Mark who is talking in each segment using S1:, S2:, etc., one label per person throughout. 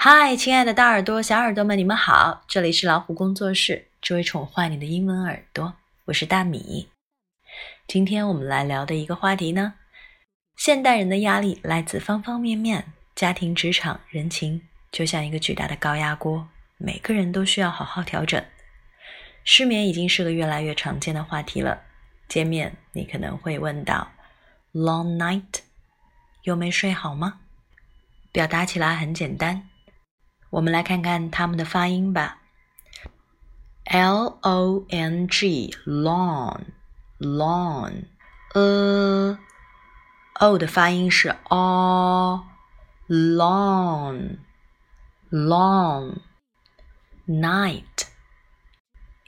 S1: 嗨，亲爱的大耳朵、小耳朵们，你们好！这里是老虎工作室，只为宠坏你的英文耳朵，我是大米。今天我们来聊的一个话题呢，现代人的压力来自方方面面，家庭、职场、人情，就像一个巨大的高压锅，每个人都需要好好调整。失眠已经是个越来越常见的话题了。见面你可能会问到：“Long night，又没睡好吗？”表达起来很简单。我们来看看它们的发音吧。L O N G long long，呃，O 的发音是 o long long night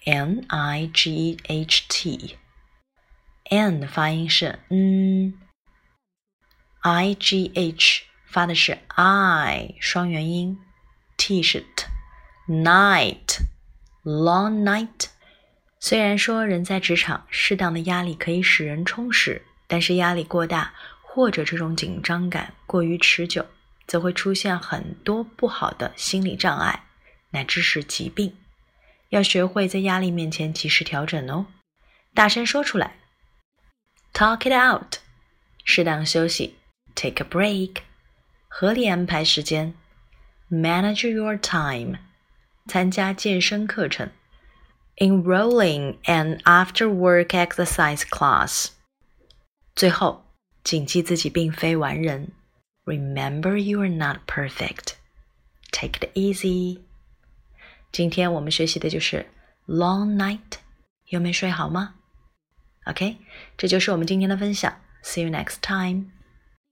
S1: N I G H T N 的发音是嗯 I G H 发的是 I 双元音。T 是 t，night，long night。虽然说人在职场，适当的压力可以使人充实，但是压力过大或者这种紧张感过于持久，则会出现很多不好的心理障碍，乃至是疾病。要学会在压力面前及时调整哦，大声说出来，talk it out。适当休息，take a break。合理安排时间。Manage your time，参加健身课程，enrolling an after-work exercise class。最后，谨记自己并非完人，Remember you are not perfect。Take it easy。今天我们学习的就是 long night，有没睡好吗？OK，这就是我们今天的分享。See you next time。